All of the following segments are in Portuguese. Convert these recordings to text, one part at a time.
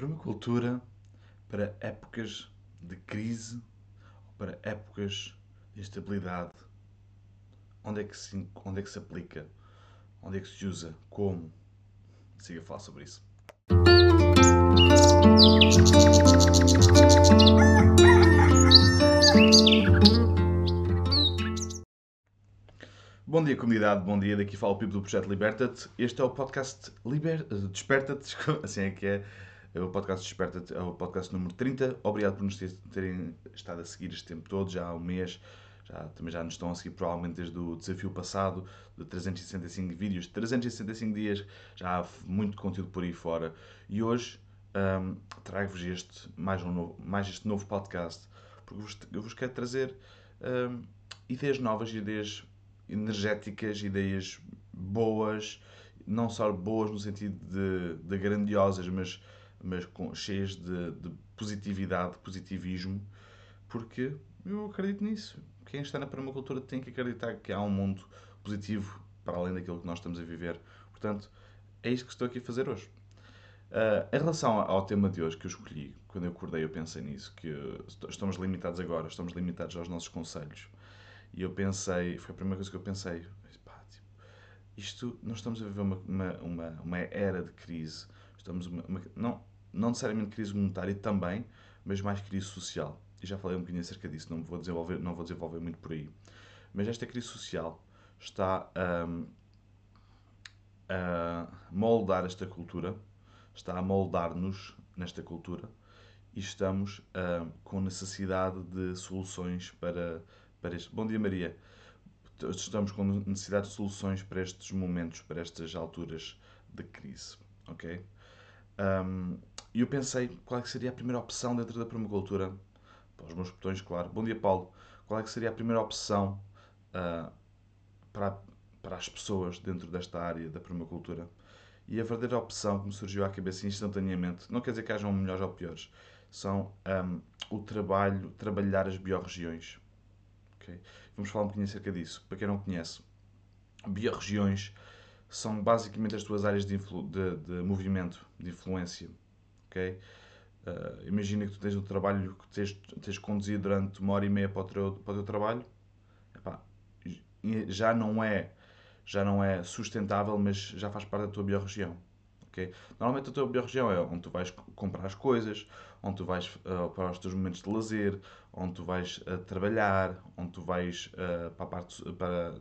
permacultura para épocas de crise ou para épocas de instabilidade? Onde é que se, onde é que se aplica? Onde é que se usa? Como? Siga a falar sobre isso. Bom dia, comunidade, bom dia. Daqui fala o Pipo do Projeto Liberta-te. Este é o podcast Liber... Desperta-te, assim é que é. É. O podcast Desperta-te é o podcast número 30. Obrigado por nos terem estado a seguir este tempo todo, já há um mês. Já, também já nos estão a seguir provavelmente desde o desafio passado, de 365 vídeos, 365 dias, já há muito conteúdo por aí fora. E hoje um, trago-vos este, mais, um novo, mais este novo podcast, porque vos, eu vos quero trazer um, ideias novas, ideias energéticas, ideias boas, não só boas no sentido de, de grandiosas, mas, mas com, cheias de, de positividade, positivismo, porque eu acredito nisso. Quem está na permacultura tem que acreditar que há um mundo positivo para além daquilo que nós estamos a viver. Portanto, é isto que estou aqui a fazer hoje. Uh, em relação ao tema de hoje que eu escolhi, quando eu acordei eu pensei nisso, que estamos limitados agora, estamos limitados aos nossos conselhos. E eu pensei, foi a primeira coisa que eu pensei, pá, tipo, isto, nós estamos a viver uma, uma, uma, uma era de crise, estamos uma, uma, não, não necessariamente crise monetária também, mas mais crise social. E já falei um bocadinho acerca disso, não vou desenvolver, não vou desenvolver muito por aí. Mas esta crise social está a moldar esta cultura, está a moldar-nos nesta cultura e estamos com necessidade de soluções para, para este. Bom dia, Maria. Estamos com necessidade de soluções para estes momentos, para estas alturas de crise. Ok? Um, e eu pensei qual é que seria a primeira opção dentro da permacultura. Para os meus botões, claro. Bom dia, Paulo. Qual é que seria a primeira opção uh, para, para as pessoas dentro desta área da permacultura? E a verdadeira opção que me surgiu à cabeça instantaneamente, não quer dizer que hajam melhores ou piores, são um, o trabalho, trabalhar as biorregiões. Okay? Vamos falar um bocadinho acerca disso. Para quem não conhece, biorregiões são basicamente as tuas áreas de, de, de movimento, de influência. Okay? Uh, imagina que tu tens um trabalho que tens, tens conduzido durante uma hora e meia para o teu, para o teu trabalho. Epá, já não é já não é sustentável, mas já faz parte da tua biorregião. Okay? Normalmente a tua biorregião é onde tu vais comprar as coisas, onde tu vais uh, para os teus momentos de lazer, onde tu vais uh, trabalhar, onde tu vais uh, para, parte, para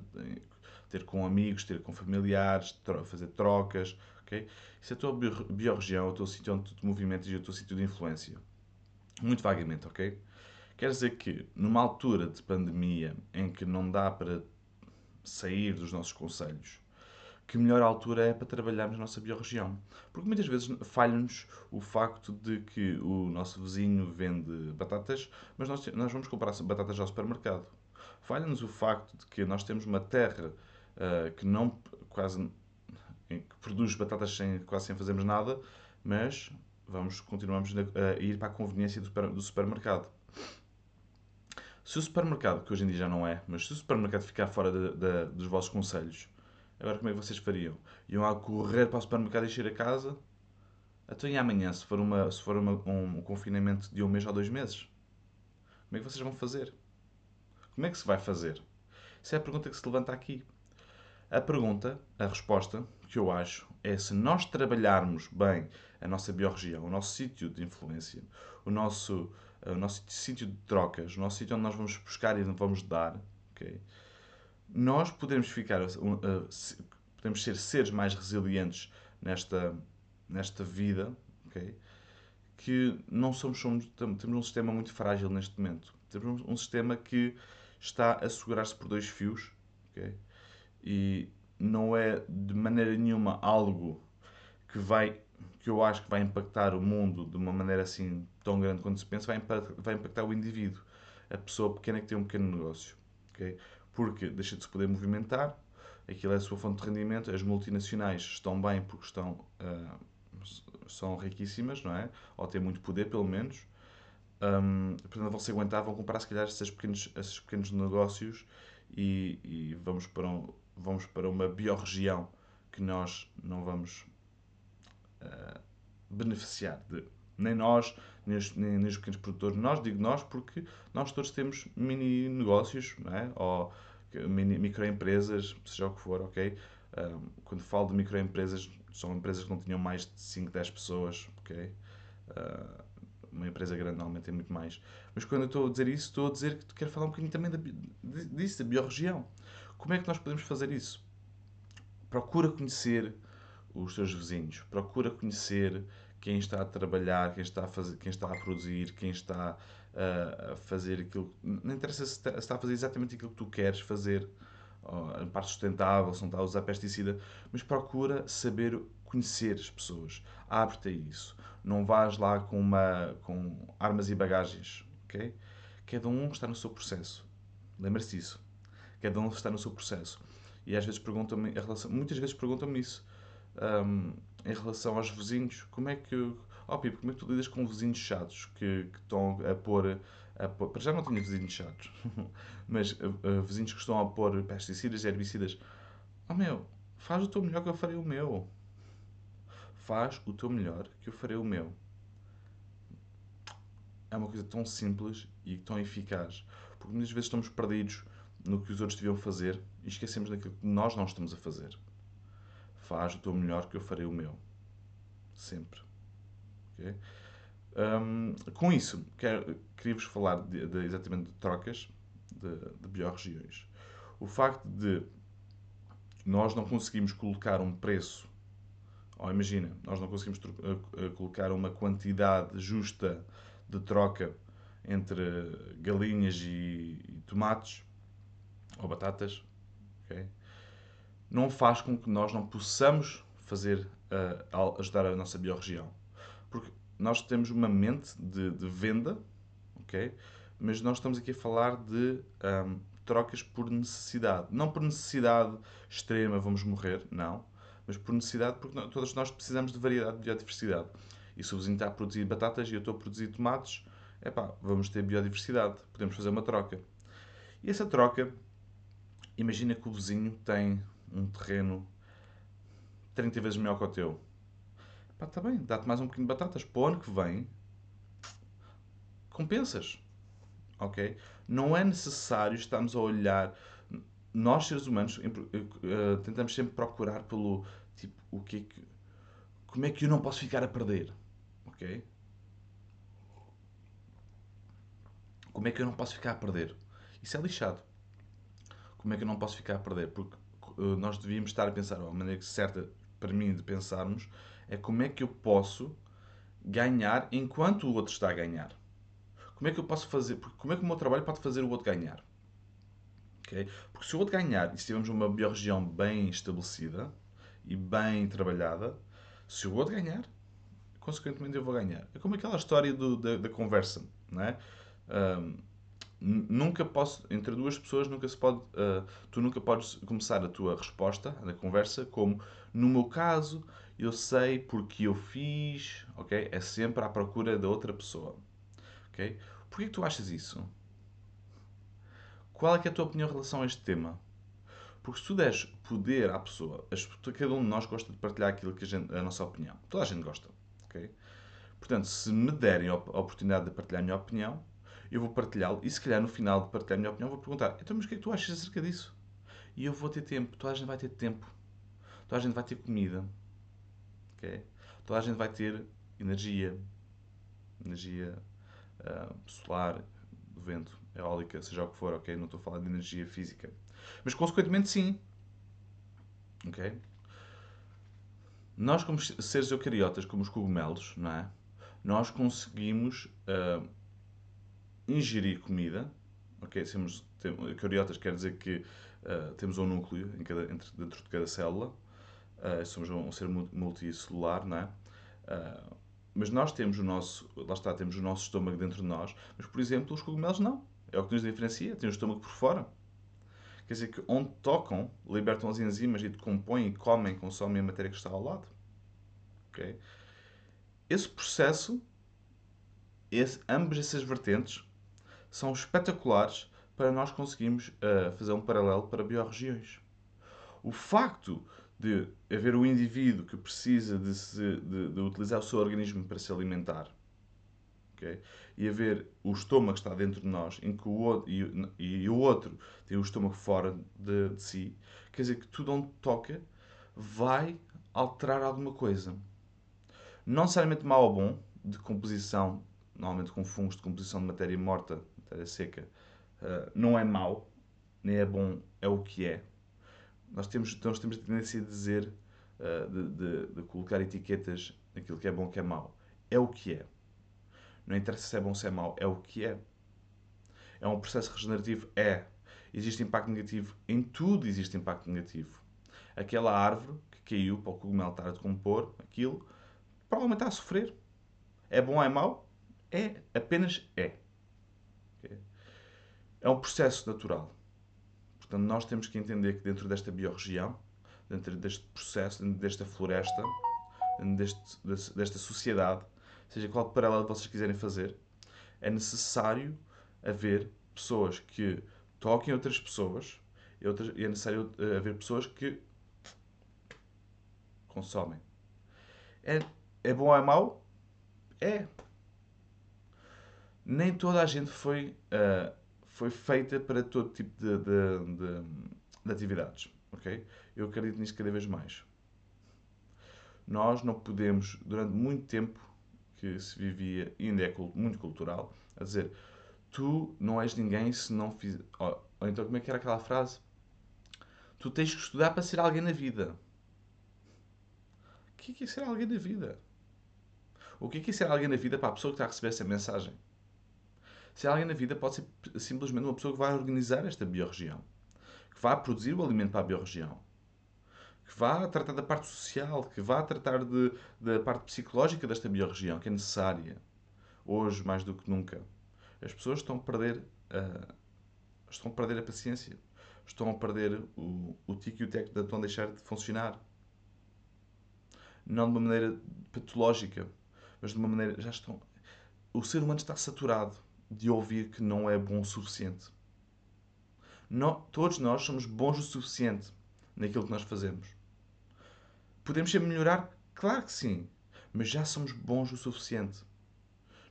ter com amigos, ter com familiares, tro fazer trocas. Okay? Isso é a tua biorregião, é o teu sítio onde tu te movimentas e o teu sítio de influência. Muito vagamente, ok? Quer dizer que numa altura de pandemia em que não dá para sair dos nossos conselhos, que melhor altura é para trabalharmos na nossa biorregião. Porque muitas vezes falha-nos o facto de que o nosso vizinho vende batatas, mas nós, nós vamos comprar batatas ao supermercado. Falha-nos o facto de que nós temos uma terra uh, que não quase que produz batatas sem, quase sem fazermos nada, mas vamos continuamos a ir para a conveniência do supermercado. Se o supermercado, que hoje em dia já não é, mas se o supermercado ficar fora de, de, dos vossos conselhos, Agora como é que vocês fariam? Iam a correr para o supermercado e encher a casa? Então e amanhã, se for, uma, se for uma, um confinamento de um mês ou dois meses? Como é que vocês vão fazer? Como é que se vai fazer? Essa é a pergunta que se levanta aqui. A pergunta, a resposta, que eu acho, é se nós trabalharmos bem a nossa biorregião, o nosso sítio de influência, o nosso, o nosso sítio de trocas, o nosso sítio onde nós vamos buscar e vamos dar, okay? nós podemos ficar, uh, podemos ser seres mais resilientes nesta, nesta vida, okay? que não somos, somos, temos um sistema muito frágil neste momento. Temos um sistema que está a segurar-se por dois fios, okay? E não é de maneira nenhuma algo que vai que eu acho que vai impactar o mundo de uma maneira assim tão grande quanto se pensa, vai impactar, vai impactar o indivíduo, a pessoa pequena que tem um pequeno negócio. Okay? porque deixa de se poder movimentar, aquilo é a sua fonte de rendimento, as multinacionais estão bem porque estão, uh, são riquíssimas, não é? Ou têm muito poder, pelo menos. Um, portanto, vão se aguentar, vão comprar se calhar esses pequenos, esses pequenos negócios e, e vamos, para um, vamos para uma biorregião que nós não vamos uh, beneficiar de, Nem nós, nem os, nem, nem os pequenos produtores. Nós, digo nós, porque nós todos temos mini negócios, não é? ou mini, microempresas, seja o que for, ok? Quando falo de microempresas, são empresas que não tinham mais de 5, 10 pessoas, ok? Uh, uma empresa grande normalmente tem muito mais. Mas quando eu estou a dizer isso, estou a dizer que quero falar um bocadinho também da, disso, da biorregião. Como é que nós podemos fazer isso? Procura conhecer os teus vizinhos, procura conhecer quem está a trabalhar, quem está a, fazer, quem está a produzir, quem está a fazer aquilo. Não interessa se está a fazer exatamente aquilo que tu queres fazer, a parte sustentável, se não está a usar pesticida, mas procura saber conhecer as pessoas. Abre-te a isso. Não vás lá com, uma, com armas e bagagens, ok? Cada um está no seu processo. Lembra-se disso. Cada um está no seu processo. E às vezes perguntam-me, muitas vezes perguntam-me isso um, em relação aos vizinhos. Como é que. Oh, Pipo, como é que tu lidas com vizinhos chatos que, que estão a pôr. A pôr para já não tinha vizinhos chatos, mas uh, vizinhos que estão a pôr pesticidas e herbicidas. Oh meu, faz o teu melhor que eu farei o meu. Faz o teu melhor que eu farei o meu. É uma coisa tão simples e tão eficaz. Porque muitas vezes estamos perdidos no que os outros deviam fazer e esquecemos daquilo que nós não estamos a fazer. Faz o teu melhor que eu farei o meu. Sempre. Okay? Um, com isso, queria-vos falar de, de, exatamente de trocas de, de biorregiões. O facto de nós não conseguimos colocar um preço, ou imagina, nós não conseguimos colocar uma quantidade justa de troca entre galinhas e, e tomates ou batatas, okay? não faz com que nós não possamos fazer uh, ajudar a nossa biorregião. Porque nós temos uma mente de, de venda, ok? Mas nós estamos aqui a falar de um, trocas por necessidade. Não por necessidade extrema, vamos morrer, não. Mas por necessidade, porque todos nós precisamos de variedade, de biodiversidade. E se o vizinho está a produzir batatas e eu estou a produzir tomates, epá, vamos ter biodiversidade. Podemos fazer uma troca. E essa troca, imagina que o vizinho tem um terreno 30 vezes maior que o teu. Pá, está bem, dá-te mais um bocadinho de batatas. Para o ano que vem, compensas. Ok? Não é necessário estarmos a olhar. Nós, seres humanos, eh, tentamos sempre procurar pelo tipo, o que é que. Como é que eu não posso ficar a perder? Ok? Como é que eu não posso ficar a perder? Isso é lixado. Como é que eu não posso ficar a perder? Porque uh, nós devíamos estar a pensar, a maneira certa para mim de pensarmos, é como é que eu posso ganhar enquanto o outro está a ganhar. Como é que eu posso fazer? Porque como é que o meu trabalho pode fazer o outro ganhar? Okay? Porque se o outro ganhar e se tivermos uma biorregião bem estabelecida e bem trabalhada, se o outro ganhar, consequentemente eu vou ganhar. É como aquela história do, da, da, conversa, não é? Um, nunca posso, entre duas pessoas, nunca se pode, uh, tu nunca podes começar a tua resposta da conversa como, no meu caso, eu sei porque eu fiz, ok? É sempre à procura da outra pessoa, ok? Porquê que tu achas isso? Qual é, é a tua opinião em relação a este tema? Porque se tu deres poder à pessoa, cada um de nós gosta de partilhar aquilo que a, gente, a nossa opinião. Toda a gente gosta, ok? Portanto, se me derem a oportunidade de partilhar a minha opinião, eu vou partilhá-lo e se calhar no final de partilhar a minha opinião vou perguntar então mas o que é que tu achas acerca disso? E eu vou ter tempo, toda a gente vai ter tempo, toda a gente vai ter comida, ok? Toda a gente vai ter energia, energia uh, solar, do vento, eólica, seja o que for, ok? Não estou a falar de energia física. Mas consequentemente sim, ok? Nós como seres eucariotas, como os cogumelos, não é? Nós conseguimos... Uh, ingerir comida, ok? Temos, tem, eucariotas quer dizer que uh, temos um núcleo em cada, entre, dentro de cada célula, uh, somos um, um, ser multicelular, não é? Uh, mas nós temos o nosso, lá está, temos o nosso estômago dentro de nós, mas por exemplo, os cogumelos não. É o que nos diferencia, tem o estômago por fora. Quer dizer que onde tocam, libertam as enzimas e decompõem comem, consomem a matéria que está ao lado. ok? Esse processo, esse, ambas essas vertentes, são espetaculares para nós conseguirmos uh, fazer um paralelo para biorregiões. O facto de haver um indivíduo que precisa de, se, de, de, utilizar o seu organismo para se alimentar, Okay? E a ver o estômago que está dentro de nós em que o outro, e, e o outro tem o estômago fora de, de si, quer dizer que tudo onde toca vai alterar alguma coisa. Não necessariamente mau ou bom, de composição, normalmente com fungos de composição de matéria morta, matéria seca, uh, não é mau, nem é bom, é o que é. Nós temos, nós temos a tendência de dizer, uh, de, de, de, colocar etiquetas naquilo que é bom, que é mau. É o que é. Não interessa se é bom ou se é mau, é o que é. É um processo regenerativo? É. Existe impacto negativo? Em tudo existe impacto negativo. Aquela árvore que caiu para o cogumelo estar a decompor, aquilo, provavelmente está a sofrer. É bom ou é mau? É. Apenas é. É um processo natural. Portanto, nós temos que entender que dentro desta biorregião, dentro deste processo, dentro desta floresta, dentro deste, desta sociedade, seja qual paralelo vocês quiserem fazer, é necessário haver pessoas que toquem outras pessoas e, outras, e é necessário eh, haver pessoas que consomem. É, é bom ou é mau? É. Nem toda a gente foi uh, foi feita para todo tipo de, de, de, de atividades. Okay? Eu acredito nisso cada vez mais. Nós não podemos, durante muito tempo que se vivia, e ainda é muito cultural, a dizer tu não és ninguém se não fizer. Ou, ou então, como é que era aquela frase? Tu tens que estudar para ser alguém na vida. O que é, é ser alguém na vida? O que é, é ser alguém na vida para a pessoa que está a receber essa mensagem? Se alguém na vida pode ser simplesmente uma pessoa que vai organizar esta biorregião, que vai produzir o alimento para a biorregião, que vai tratar da parte social, que vai tratar de, da parte psicológica desta biorregião, que é necessária, hoje mais do que nunca. As pessoas estão a perder a, estão a, perder a paciência, estão a perder o, o tico e o teco, estão a deixar de funcionar. Não de uma maneira patológica, mas de uma maneira. Já estão. O ser humano está saturado de ouvir que não é bom o suficiente. Não, todos nós somos bons o suficiente naquilo que nós fazemos. Podemos ser melhorar? Claro que sim. Mas já somos bons o suficiente.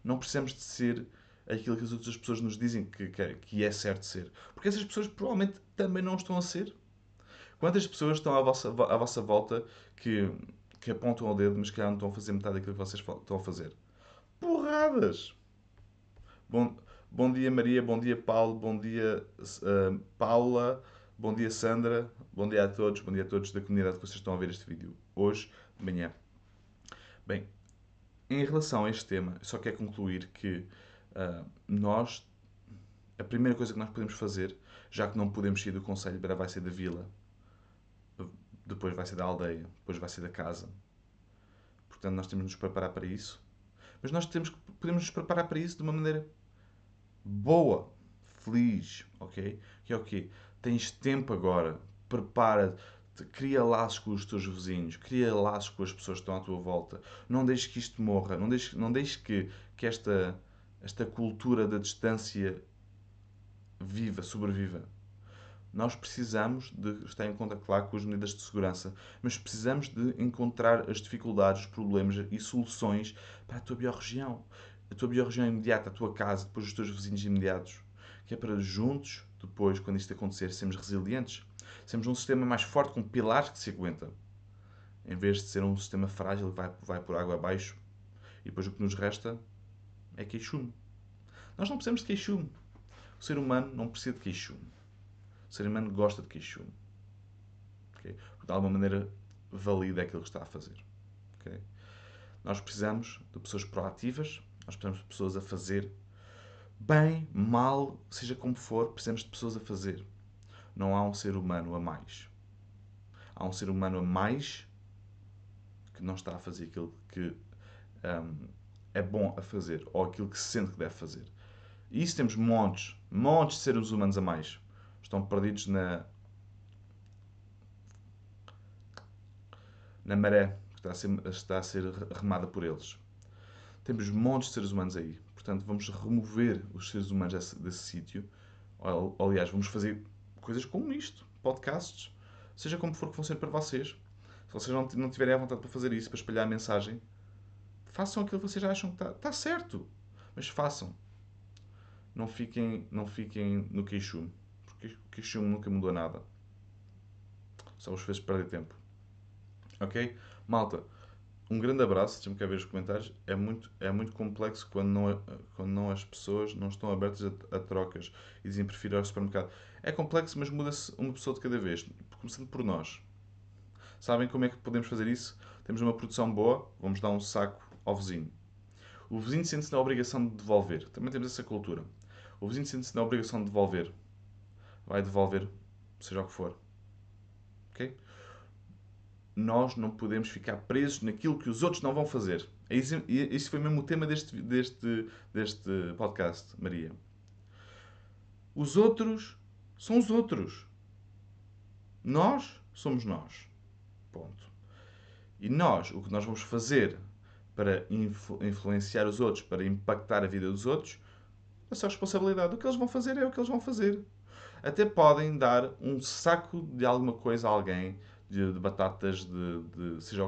Não precisamos de ser aquilo que as outras pessoas nos dizem que, que, é certo ser. Porque essas pessoas provavelmente também não estão a ser. Quantas pessoas estão à vossa, à vossa volta que, que apontam ao dedo, mas que não estão a fazer metade daquilo que vocês estão a fazer? Porradas! Bom, bom dia, Maria. Bom dia, Paulo. Bom dia, uh, Paula. Bom dia, Sandra. Bom dia a todos. Bom dia a todos da comunidade que vocês estão a ver este vídeo hoje, de manhã. Bem, em relação a este tema, só quero concluir que uh, nós, a primeira coisa que nós podemos fazer, já que não podemos sair do Conselho, para vai ser da vila, depois vai ser da aldeia, depois vai ser da casa. Portanto, nós temos de nos preparar para isso. Mas nós temos podemos nos preparar para isso de uma maneira boa, feliz, ok? Que é o quê? Tens tempo agora, prepara-te, cria laços com os teus vizinhos, cria laços com as pessoas que estão à tua volta. Não deixes que isto morra, não deixes, não deixes que, que esta, esta cultura da distância viva, sobreviva. Nós precisamos de estar em conta, claro, com as medidas de segurança, mas precisamos de encontrar as dificuldades, os problemas e soluções para a tua biorregião a tua biorregião imediata, a tua casa, depois os teus vizinhos imediatos. Que é para juntos, depois, quando isto acontecer, sermos resilientes. Sermos um sistema mais forte, com pilares que se aguenta. Em vez de ser um sistema frágil que vai, vai por água abaixo. E depois o que nos resta é queixume. Nós não precisamos de queixume. O ser humano não precisa de queixume. O ser humano gosta de queixume. Okay? Porque de alguma maneira valida aquilo que está a fazer. Okay? Nós precisamos de pessoas proativas, nós precisamos de pessoas a fazer. Bem, mal, seja como for, precisamos de pessoas a fazer. Não há um ser humano a mais. Há um ser humano a mais que não está a fazer aquilo que um, é bom a fazer ou aquilo que se sente que deve fazer. E isso temos montes, montes de seres humanos a mais. Estão perdidos na, na maré que está a ser, está a ser remada por eles. Temos montes de seres humanos aí. Portanto, vamos remover os seres humanos desse, desse sítio. Aliás, vamos fazer coisas como isto, podcasts, seja como for que funcione para vocês. Se vocês não, não tiverem a vontade para fazer isso, para espalhar a mensagem, façam aquilo que vocês acham que está, está certo. Mas façam. Não fiquem, não fiquem no queixume. Porque o queixume nunca mudou nada. Só vos fez perder tempo. Ok? Malta, um grande abraço. Deixa-me cá ver os comentários. É muito, é muito complexo quando não, quando não as pessoas não estão abertas a, a trocas e dizem prefiro ir ao supermercado. É complexo, mas muda-se uma pessoa de cada vez. Começando por nós. Sabem como é que podemos fazer isso? Temos uma produção boa, vamos dar um saco ao vizinho. O vizinho sente-se na obrigação de devolver. Também temos essa cultura. O vizinho sente-se na obrigação de devolver. Vai devolver, seja o que for. Ok? Nós não podemos ficar presos naquilo que os outros não vão fazer. Isso foi mesmo o tema deste, deste, deste podcast, Maria. Os outros são os outros. Nós somos nós. Ponto. E nós, o que nós vamos fazer para influ influenciar os outros, para impactar a vida dos outros, é só responsabilidade. O que eles vão fazer é o que eles vão fazer. Até podem dar um saco de alguma coisa a alguém, de, de batatas, de, de seja,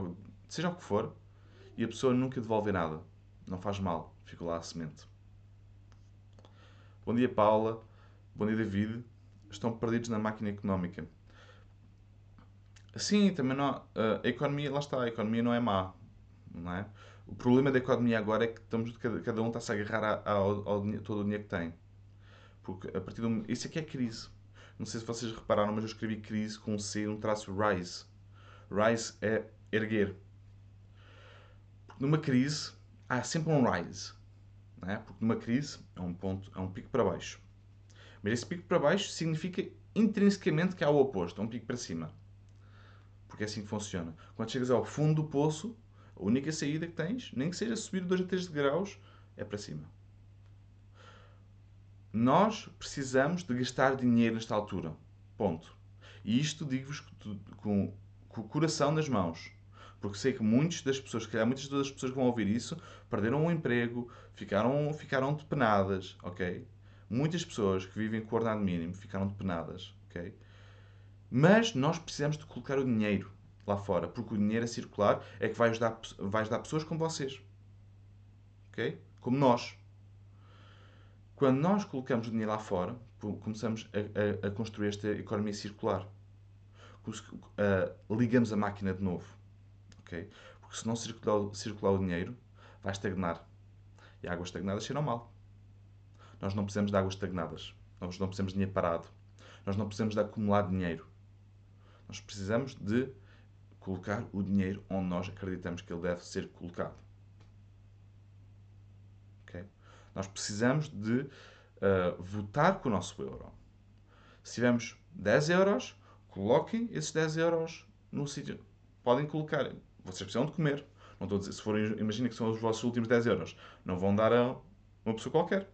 seja o que for, e a pessoa nunca devolve nada. Não faz mal, fica lá a semente. Bom dia, Paula. Bom dia, David. Estão perdidos na máquina económica. Sim, também não. A economia, lá está, a economia não é má. Não é? O problema da economia agora é que estamos, cada, um está-se a agarrar ao, ao, ao, todo o dinheiro que tem. Porque a partir do Isso aqui é crise. Não sei se vocês repararam, mas eu escrevi crise com C, um traço rise. Rise é erguer. Numa crise há sempre um rise. Não é? Porque numa crise é um ponto, é um pico para baixo. Mas esse pico para baixo significa intrinsecamente que há o oposto, é um pico para cima. Porque é assim que funciona. Quando chegas ao fundo do poço, a única saída que tens, nem que seja subir 2 a 3 graus, é para cima. Nós precisamos de gastar dinheiro nesta altura. Ponto. E isto digo-vos com, com, o coração nas mãos. Porque sei que muitas das pessoas, que muitas das pessoas que vão ouvir isso, perderam um emprego, ficaram, ficaram depenadas, ok? Muitas pessoas que vivem com o ordenado mínimo ficaram depenadas, ok? Mas nós precisamos de colocar o dinheiro lá fora, porque o dinheiro a circular é que vai ajudar, vai ajudar pessoas como vocês. Ok? Como nós. Quando nós colocamos o dinheiro lá fora, começamos a, a, a construir esta economia circular. Ligamos a máquina de novo. Ok? Porque se não circular, circular o dinheiro, vai estagnar. E águas estagnadas cheiram mal. Nós não precisamos de águas estagnadas. Nós não precisamos de dinheiro parado. Nós não precisamos de acumular dinheiro. Nós precisamos de colocar o dinheiro onde nós acreditamos que ele deve ser colocado. Okay? Nós precisamos de uh, votar com o nosso euro. Se tivermos 10 euros, coloquem esses 10 euros no sítio. Podem colocar. Vocês precisam de comer. Não estou a dizer, se forem, imagina que são os vossos últimos 10 euros. Não vão dar a uma pessoa qualquer.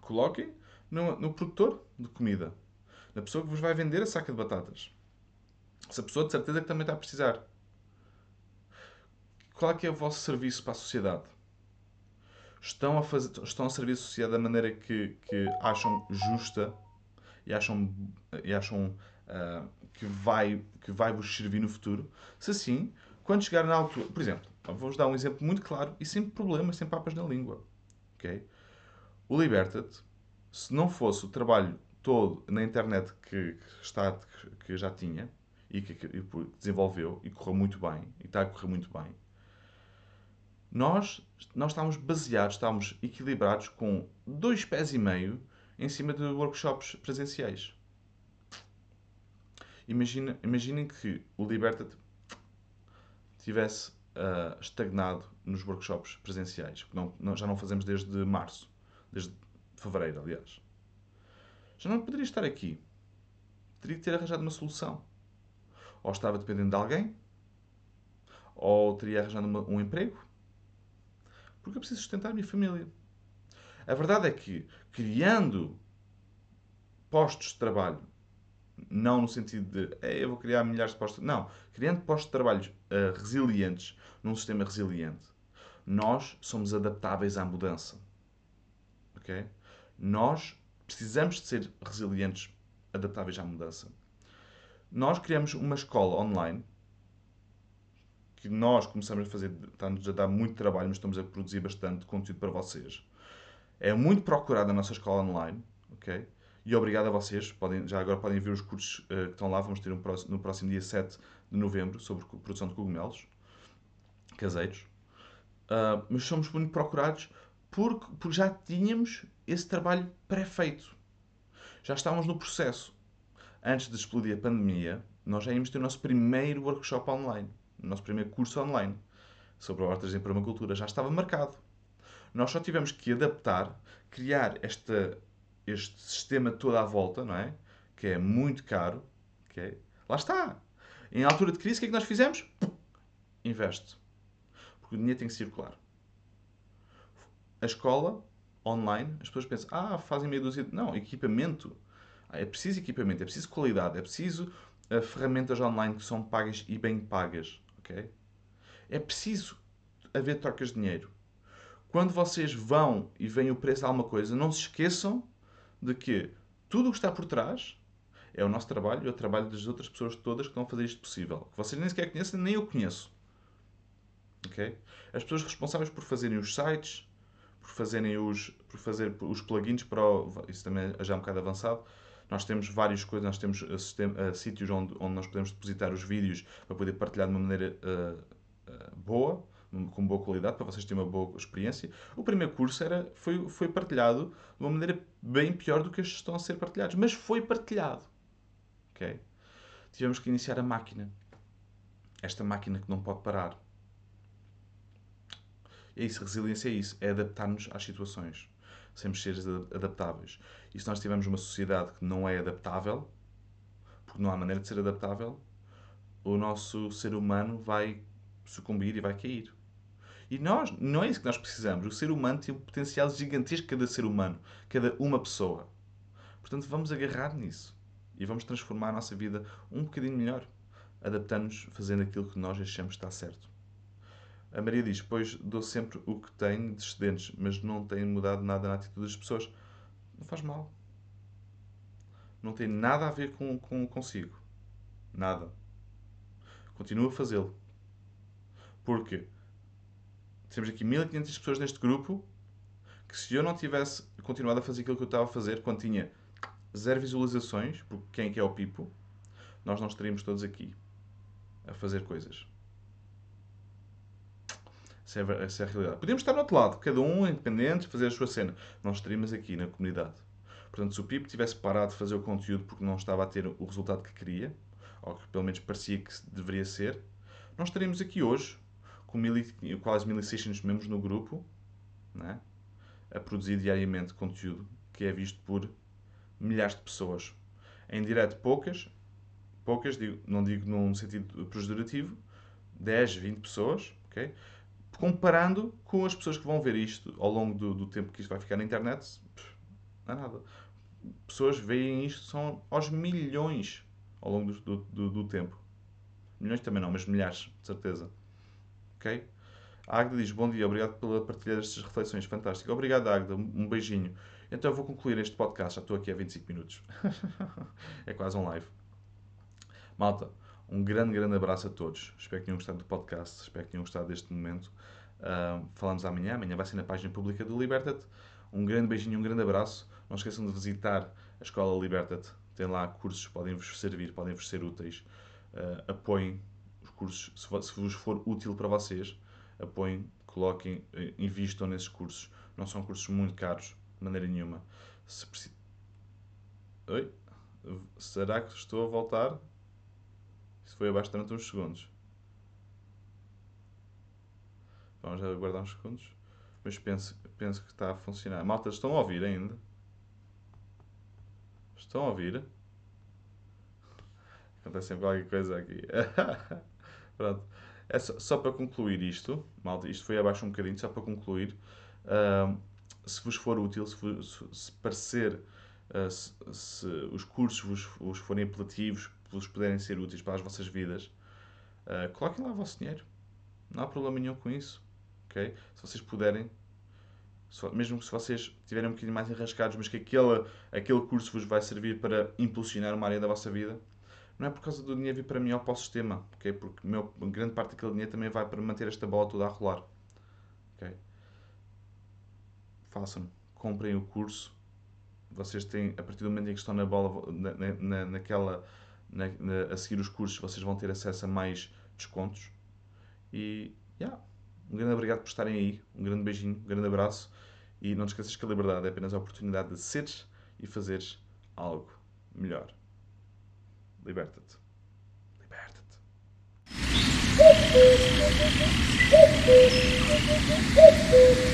Coloquem no, no produtor de comida. Na pessoa que vos vai vender a saca de batatas. Essa pessoa de certeza que também está a precisar. Qual é que é o vosso serviço para a sociedade? Estão a, fazer, estão a servir a sociedade da maneira que, que acham justa e acham, e acham uh, que, vai, que vai vos servir no futuro? Se sim, quando chegar na altura... Por exemplo, vou-vos dar um exemplo muito claro e sem problemas, sem papas na língua. Okay? O Liberta-te, se não fosse o trabalho todo na internet que, que, está, que já tinha, e que, que desenvolveu e correu muito bem, e está a correr muito bem, nós, nós estamos baseados, estamos equilibrados com dois pés e meio em cima de workshops presenciais. Imagina, imaginem que o Liberta tivesse uh, estagnado nos workshops presenciais, que não, já não fazemos desde março, desde fevereiro, aliás. Já não poderia estar aqui. Teria que ter arranjado uma solução ou estava dependendo de alguém, ou teria arranjado uma, um emprego, porque eu preciso sustentar a minha família. A verdade é que, criando postos de trabalho, não no sentido de eu vou criar milhares de postos, não, criando postos de trabalho uh, resilientes num sistema resiliente, nós somos adaptáveis à mudança. Ok? Nós precisamos de ser resilientes, adaptáveis à mudança. Nós criamos uma escola online que nós começamos a fazer, está-nos a dar muito trabalho, mas estamos a produzir bastante conteúdo para vocês. É muito procurado na nossa escola online, ok? E obrigado a vocês. Podem, já agora podem ver os cursos uh, que estão lá. Vamos ter um próximo, no próximo dia 7 de novembro sobre produção de cogumelos caseiros. Uh, mas somos muito procurados porque, porque já tínhamos esse trabalho pré-feito. Já estávamos no processo. Antes de explodir a pandemia, nós já íamos ter o nosso primeiro workshop online, o nosso primeiro curso online sobre hortas em permacultura. Já estava marcado. Nós só tivemos que adaptar, criar esta, este sistema todo à volta, não é? Que é muito caro. Okay? Lá está. Em altura de crise, o que é que nós fizemos? Investe. Porque o dinheiro tem que circular. A escola, online, as pessoas pensam, ah, fazem meia dúzia de... Não, equipamento. É preciso equipamento, é preciso qualidade, é preciso uh, ferramentas online que são pagas e bem pagas. Ok? É preciso haver trocas de dinheiro. Quando vocês vão e veem o preço de alguma coisa, não se esqueçam de que tudo o que está por trás é o nosso trabalho e é o trabalho das outras pessoas todas que estão a fazer isto possível. Que vocês nem sequer conhecem, nem eu conheço. Okay? As pessoas responsáveis por fazerem os sites, por fazerem os, por fazer os plugins para o, isso também é já um bocado avançado. Nós temos várias coisas, nós temos uh, sistema, uh, sítios onde, onde nós podemos depositar os vídeos para poder partilhar de uma maneira uh, boa, com boa qualidade, para vocês terem uma boa experiência. O primeiro curso era, foi, foi partilhado de uma maneira bem pior do que estes estão a ser partilhados, mas foi partilhado. Okay? Tivemos que iniciar a máquina. Esta máquina que não pode parar. É isso, resiliência é isso, é adaptar-nos às situações. Sempre seres adaptáveis. E se nós tivermos uma sociedade que não é adaptável, porque não há maneira de ser adaptável, o nosso ser humano vai sucumbir e vai cair. E nós, não é isso que nós precisamos. O ser humano tem um potencial gigantesco, cada ser humano, cada uma pessoa. Portanto, vamos agarrar nisso e vamos transformar a nossa vida um bocadinho melhor, adaptando-nos, fazendo aquilo que nós achamos que está certo. A Maria diz: Pois dou sempre o que tenho de excedentes, mas não tem mudado nada na atitude das pessoas. Não faz mal. Não tem nada a ver com, com consigo. Nada. Continua a fazê-lo. Porque temos aqui 1500 pessoas neste grupo que se eu não tivesse continuado a fazer aquilo que eu estava a fazer quando tinha zero visualizações, porque quem é que é o Pipo, nós não estaríamos todos aqui a fazer coisas. Essa é, é a realidade. Podíamos estar no outro lado, cada um independente, fazer a sua cena. Nós estaríamos aqui na comunidade. Portanto, se o Pipo tivesse parado de fazer o conteúdo porque não estava a ter o resultado que queria, ou que pelo menos parecia que deveria ser, nós estaríamos aqui hoje, com mil, quase 1600 membros no grupo, né? a produzir diariamente conteúdo que é visto por milhares de pessoas. Em direto, poucas, poucas, digo, não digo num sentido pejorativo, 10, 20 pessoas, ok? Comparando com as pessoas que vão ver isto ao longo do, do tempo que isto vai ficar na internet, não é nada. Pessoas veem isto são aos milhões ao longo do, do, do tempo. Milhões também não, mas milhares, de certeza. Ok? A Agda diz: Bom dia, obrigado pela partilha destas reflexões. Fantástico. Obrigado, Agda. Um beijinho. Então eu vou concluir este podcast. Já estou aqui há 25 minutos. é quase um live. Malta, um grande, grande abraço a todos. Espero que tenham gostado do podcast. Espero que tenham gostado deste momento. Uh, falamos amanhã. Amanhã vai ser na página pública do Libertat. Um grande beijinho, um grande abraço. Não esqueçam de visitar a Escola Libertat. Tem lá cursos, podem-vos servir, podem-vos ser úteis. Uh, apoiem os cursos, se, se vos for útil para vocês, apoiem, coloquem, eh, invistam nesses cursos. Não são cursos muito caros, de maneira nenhuma. Se preci... Oi? Será que estou a voltar? Isso foi abaixo durante uns segundos. Vamos aguardar uns segundos. Mas penso, penso que está a funcionar. Malta, estão a ouvir ainda? Estão a ouvir? Acontece sempre qualquer coisa aqui. Pronto. É só, só, para concluir isto, malta, isto foi abaixo um bocadinho, só para concluir. Uh, se vos for útil, se, se parecer, uh, se, se, os cursos vos, vos forem apelativos, vos puderem ser úteis para as vossas vidas, uh, coloquem lá o vosso dinheiro. Não há problema nenhum com isso. Okay? Se vocês puderem, mesmo que se vocês estiverem um bocadinho mais enrascados, mas que aquele, aquele curso vos vai servir para impulsionar uma área da vossa vida, não é por causa do dinheiro vir para mim ou para o sistema, okay? porque meu, grande parte daquele dinheiro também vai para manter esta bola toda a rolar. Okay? Façam-no, comprem o curso. Vocês têm, a partir do momento em que estão na bola, na, na, naquela, na, na, a seguir os cursos, vocês vão ter acesso a mais descontos. E, yeah, um grande obrigado por estarem aí. Um grande beijinho, um grande abraço. E não te esqueças que a liberdade é apenas a oportunidade de seres e fazeres algo melhor. Liberta-te. Liberta-te.